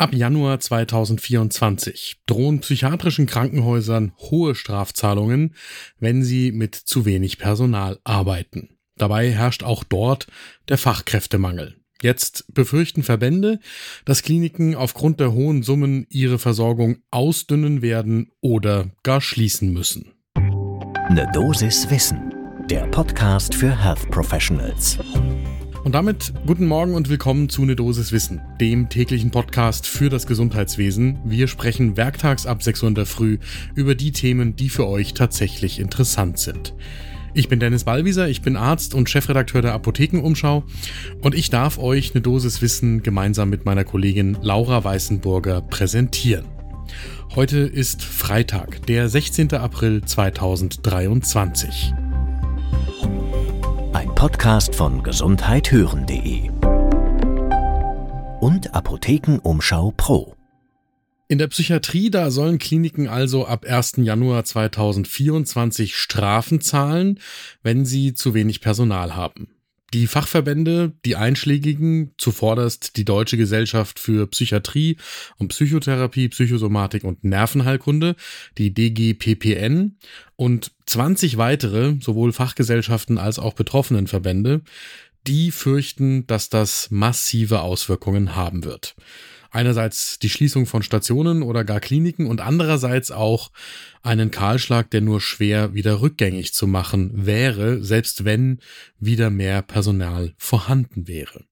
Ab Januar 2024 drohen psychiatrischen Krankenhäusern hohe Strafzahlungen, wenn sie mit zu wenig Personal arbeiten. Dabei herrscht auch dort der Fachkräftemangel. Jetzt befürchten Verbände, dass Kliniken aufgrund der hohen Summen ihre Versorgung ausdünnen werden oder gar schließen müssen. Ne Dosis Wissen, der Podcast für Health Professionals. Und damit guten Morgen und willkommen zu Ne Dosis Wissen, dem täglichen Podcast für das Gesundheitswesen. Wir sprechen werktags ab 6 Uhr in der Früh über die Themen, die für euch tatsächlich interessant sind. Ich bin Dennis Ballwieser, ich bin Arzt und Chefredakteur der Apothekenumschau und ich darf euch eine Dosis Wissen gemeinsam mit meiner Kollegin Laura Weißenburger präsentieren. Heute ist Freitag, der 16. April 2023. Podcast von gesundheithören.de und Apothekenumschau Pro. In der Psychiatrie, da sollen Kliniken also ab 1. Januar 2024 Strafen zahlen, wenn sie zu wenig Personal haben. Die Fachverbände, die einschlägigen, zuvorderst die Deutsche Gesellschaft für Psychiatrie und Psychotherapie, Psychosomatik und Nervenheilkunde, die DGPPN und 20 weitere, sowohl Fachgesellschaften als auch Betroffenenverbände, die fürchten, dass das massive Auswirkungen haben wird einerseits die Schließung von Stationen oder gar Kliniken und andererseits auch einen Kahlschlag, der nur schwer wieder rückgängig zu machen wäre, selbst wenn wieder mehr Personal vorhanden wäre.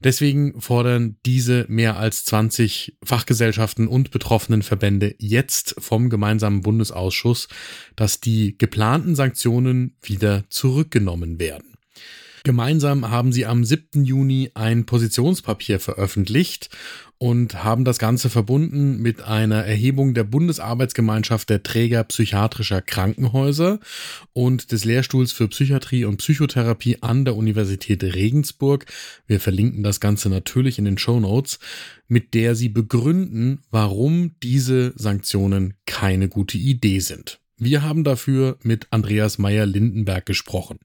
Deswegen fordern diese mehr als 20 Fachgesellschaften und betroffenen Verbände jetzt vom gemeinsamen Bundesausschuss, dass die geplanten Sanktionen wieder zurückgenommen werden. Gemeinsam haben sie am 7. Juni ein Positionspapier veröffentlicht und haben das Ganze verbunden mit einer Erhebung der Bundesarbeitsgemeinschaft der Träger psychiatrischer Krankenhäuser und des Lehrstuhls für Psychiatrie und Psychotherapie an der Universität Regensburg. Wir verlinken das Ganze natürlich in den Show Notes, mit der sie begründen, warum diese Sanktionen keine gute Idee sind. Wir haben dafür mit Andreas Meyer-Lindenberg gesprochen.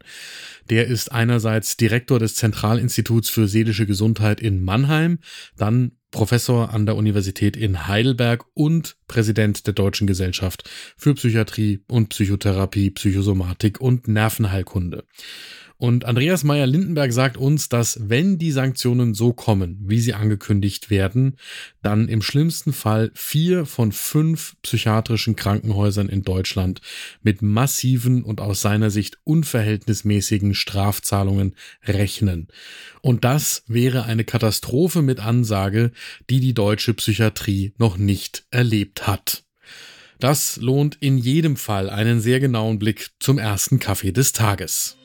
Der ist einerseits Direktor des Zentralinstituts für seelische Gesundheit in Mannheim, dann Professor an der Universität in Heidelberg und Präsident der Deutschen Gesellschaft für Psychiatrie und Psychotherapie, Psychosomatik und Nervenheilkunde. Und Andreas Meyer-Lindenberg sagt uns, dass wenn die Sanktionen so kommen, wie sie angekündigt werden, dann im schlimmsten Fall vier von fünf psychiatrischen Krankenhäusern in Deutschland mit massiven und aus seiner Sicht unverhältnismäßigen Strafzahlungen rechnen. Und das wäre eine Katastrophe mit Ansage, die die deutsche Psychiatrie noch nicht erlebt hat. Das lohnt in jedem Fall einen sehr genauen Blick zum ersten Kaffee des Tages.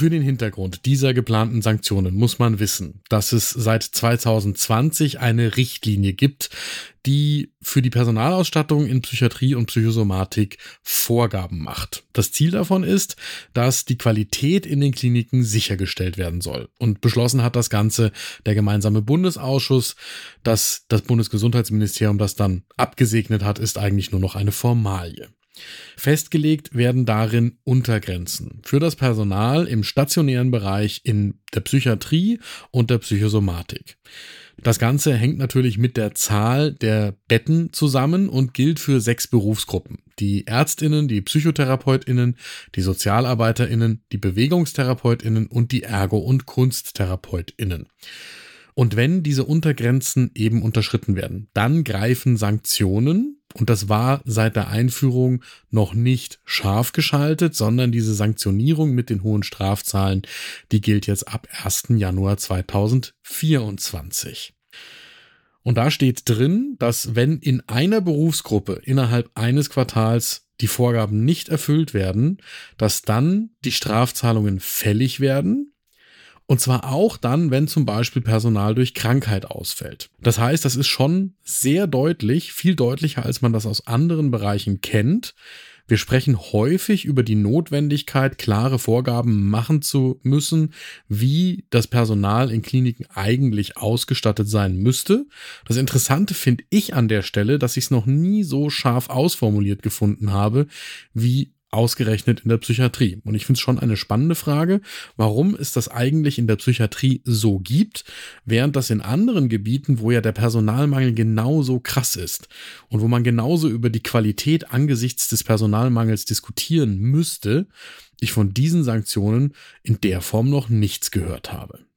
Für den Hintergrund dieser geplanten Sanktionen muss man wissen, dass es seit 2020 eine Richtlinie gibt, die für die Personalausstattung in Psychiatrie und Psychosomatik Vorgaben macht. Das Ziel davon ist, dass die Qualität in den Kliniken sichergestellt werden soll. Und beschlossen hat das Ganze der gemeinsame Bundesausschuss, dass das Bundesgesundheitsministerium das dann abgesegnet hat, ist eigentlich nur noch eine Formalie. Festgelegt werden darin Untergrenzen für das Personal im stationären Bereich in der Psychiatrie und der Psychosomatik. Das Ganze hängt natürlich mit der Zahl der Betten zusammen und gilt für sechs Berufsgruppen. Die Ärztinnen, die Psychotherapeutinnen, die Sozialarbeiterinnen, die Bewegungstherapeutinnen und die Ergo- und Kunsttherapeutinnen. Und wenn diese Untergrenzen eben unterschritten werden, dann greifen Sanktionen, und das war seit der Einführung noch nicht scharf geschaltet, sondern diese Sanktionierung mit den hohen Strafzahlen, die gilt jetzt ab 1. Januar 2024. Und da steht drin, dass wenn in einer Berufsgruppe innerhalb eines Quartals die Vorgaben nicht erfüllt werden, dass dann die Strafzahlungen fällig werden und zwar auch dann, wenn zum Beispiel Personal durch Krankheit ausfällt. Das heißt, das ist schon sehr deutlich, viel deutlicher, als man das aus anderen Bereichen kennt. Wir sprechen häufig über die Notwendigkeit, klare Vorgaben machen zu müssen, wie das Personal in Kliniken eigentlich ausgestattet sein müsste. Das Interessante finde ich an der Stelle, dass ich es noch nie so scharf ausformuliert gefunden habe, wie ausgerechnet in der Psychiatrie. Und ich finde es schon eine spannende Frage, warum es das eigentlich in der Psychiatrie so gibt, während das in anderen Gebieten, wo ja der Personalmangel genauso krass ist und wo man genauso über die Qualität angesichts des Personalmangels diskutieren müsste, ich von diesen Sanktionen in der Form noch nichts gehört habe.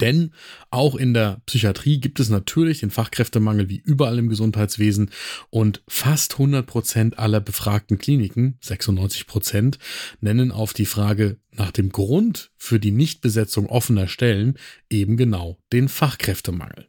Denn auch in der Psychiatrie gibt es natürlich den Fachkräftemangel wie überall im Gesundheitswesen und fast 100 Prozent aller befragten Kliniken, 96 Prozent, nennen auf die Frage nach dem Grund für die Nichtbesetzung offener Stellen eben genau den Fachkräftemangel.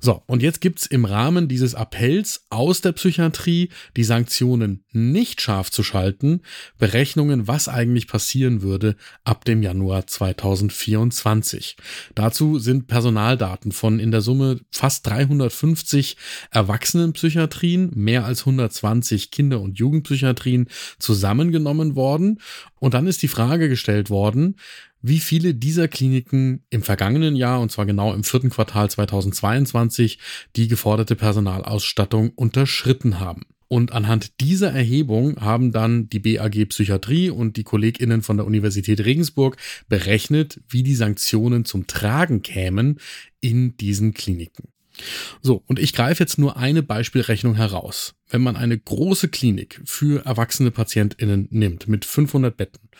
So, und jetzt gibt's im Rahmen dieses Appells aus der Psychiatrie, die Sanktionen nicht scharf zu schalten, Berechnungen, was eigentlich passieren würde ab dem Januar 2024. Dazu sind Personaldaten von in der Summe fast 350 Erwachsenenpsychiatrien, mehr als 120 Kinder- und Jugendpsychiatrien zusammengenommen worden. Und dann ist die Frage gestellt worden, wie viele dieser Kliniken im vergangenen Jahr, und zwar genau im vierten Quartal 2022, die geforderte Personalausstattung unterschritten haben. Und anhand dieser Erhebung haben dann die BAG Psychiatrie und die KollegInnen von der Universität Regensburg berechnet, wie die Sanktionen zum Tragen kämen in diesen Kliniken. So, und ich greife jetzt nur eine Beispielrechnung heraus. Wenn man eine große Klinik für erwachsene PatientInnen nimmt mit 500 Betten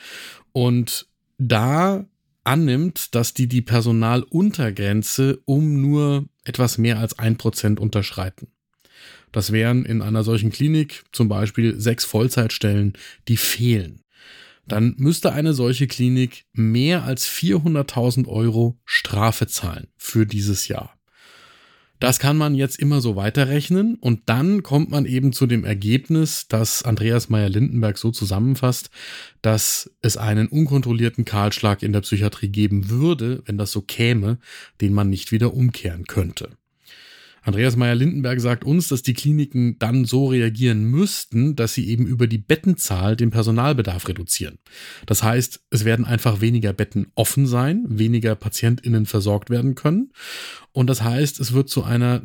und da annimmt, dass die die Personaluntergrenze um nur etwas mehr als ein Prozent unterschreiten. Das wären in einer solchen Klinik zum Beispiel sechs Vollzeitstellen, die fehlen. Dann müsste eine solche Klinik mehr als 400.000 Euro Strafe zahlen für dieses Jahr. Das kann man jetzt immer so weiterrechnen und dann kommt man eben zu dem Ergebnis, das Andreas Meyer-Lindenberg so zusammenfasst, dass es einen unkontrollierten Kahlschlag in der Psychiatrie geben würde, wenn das so käme, den man nicht wieder umkehren könnte. Andreas Meyer-Lindenberg sagt uns, dass die Kliniken dann so reagieren müssten, dass sie eben über die Bettenzahl den Personalbedarf reduzieren. Das heißt, es werden einfach weniger Betten offen sein, weniger PatientInnen versorgt werden können. Und das heißt, es wird zu einer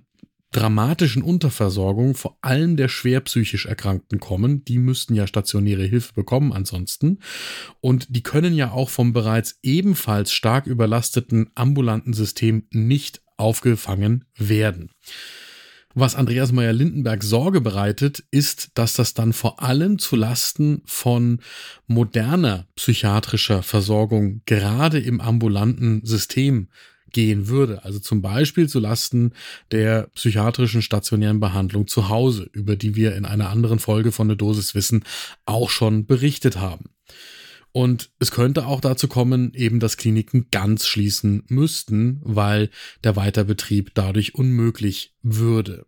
dramatischen Unterversorgung vor allem der schwer psychisch Erkrankten kommen. Die müssten ja stationäre Hilfe bekommen ansonsten. Und die können ja auch vom bereits ebenfalls stark überlasteten ambulanten System nicht aufgefangen werden. Was Andreas Meyer-Lindenberg Sorge bereitet, ist, dass das dann vor allem zu Lasten von moderner psychiatrischer Versorgung gerade im ambulanten System gehen würde. Also zum Beispiel zu Lasten der psychiatrischen stationären Behandlung zu Hause, über die wir in einer anderen Folge von der Dosis Wissen auch schon berichtet haben. Und es könnte auch dazu kommen, eben dass Kliniken ganz schließen müssten, weil der Weiterbetrieb dadurch unmöglich würde.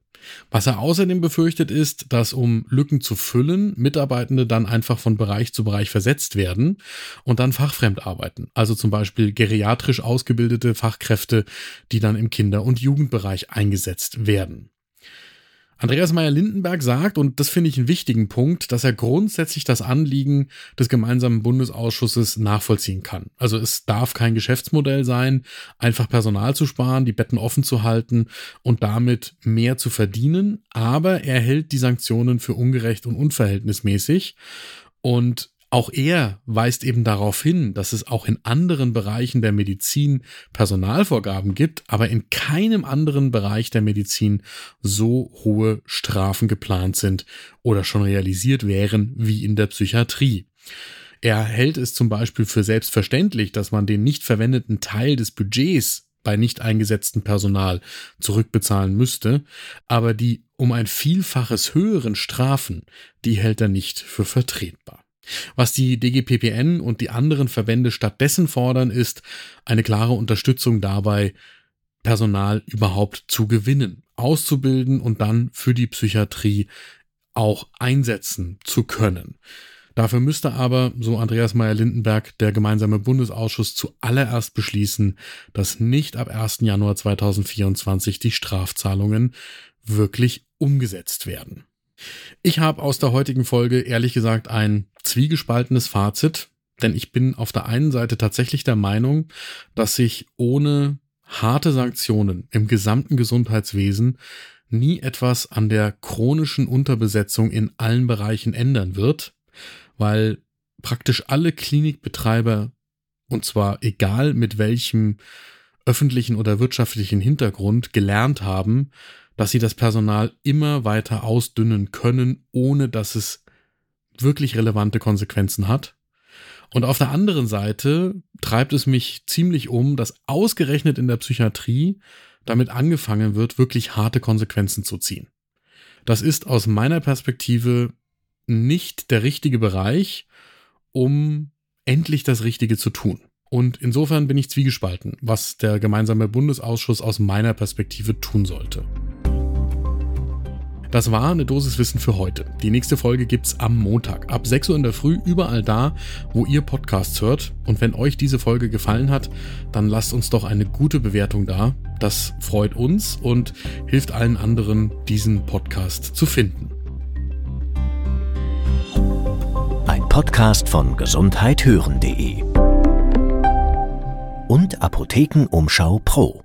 Was er außerdem befürchtet ist, dass um Lücken zu füllen, Mitarbeitende dann einfach von Bereich zu Bereich versetzt werden und dann fachfremd arbeiten. Also zum Beispiel geriatrisch ausgebildete Fachkräfte, die dann im Kinder- und Jugendbereich eingesetzt werden. Andreas Meyer-Lindenberg sagt, und das finde ich einen wichtigen Punkt, dass er grundsätzlich das Anliegen des gemeinsamen Bundesausschusses nachvollziehen kann. Also es darf kein Geschäftsmodell sein, einfach Personal zu sparen, die Betten offen zu halten und damit mehr zu verdienen, aber er hält die Sanktionen für ungerecht und unverhältnismäßig. Und auch er weist eben darauf hin, dass es auch in anderen Bereichen der Medizin Personalvorgaben gibt, aber in keinem anderen Bereich der Medizin so hohe Strafen geplant sind oder schon realisiert wären wie in der Psychiatrie. Er hält es zum Beispiel für selbstverständlich, dass man den nicht verwendeten Teil des Budgets bei nicht eingesetztem Personal zurückbezahlen müsste, aber die um ein Vielfaches höheren Strafen, die hält er nicht für vertretbar. Was die DGPPN und die anderen Verbände stattdessen fordern, ist eine klare Unterstützung dabei, Personal überhaupt zu gewinnen, auszubilden und dann für die Psychiatrie auch einsetzen zu können. Dafür müsste aber, so Andreas Meyer-Lindenberg, der gemeinsame Bundesausschuss zuallererst beschließen, dass nicht ab 1. Januar 2024 die Strafzahlungen wirklich umgesetzt werden. Ich habe aus der heutigen Folge ehrlich gesagt ein zwiegespaltenes Fazit, denn ich bin auf der einen Seite tatsächlich der Meinung, dass sich ohne harte Sanktionen im gesamten Gesundheitswesen nie etwas an der chronischen Unterbesetzung in allen Bereichen ändern wird, weil praktisch alle Klinikbetreiber, und zwar egal mit welchem öffentlichen oder wirtschaftlichen Hintergrund, gelernt haben, dass sie das Personal immer weiter ausdünnen können, ohne dass es wirklich relevante Konsequenzen hat. Und auf der anderen Seite treibt es mich ziemlich um, dass ausgerechnet in der Psychiatrie damit angefangen wird, wirklich harte Konsequenzen zu ziehen. Das ist aus meiner Perspektive nicht der richtige Bereich, um endlich das Richtige zu tun. Und insofern bin ich zwiegespalten, was der gemeinsame Bundesausschuss aus meiner Perspektive tun sollte. Das war eine Dosis Wissen für heute. Die nächste Folge gibt's am Montag ab 6 Uhr in der Früh überall da, wo ihr Podcasts hört. Und wenn euch diese Folge gefallen hat, dann lasst uns doch eine gute Bewertung da. Das freut uns und hilft allen anderen, diesen Podcast zu finden. Ein Podcast von gesundheithören.de und Apothekenumschau Pro.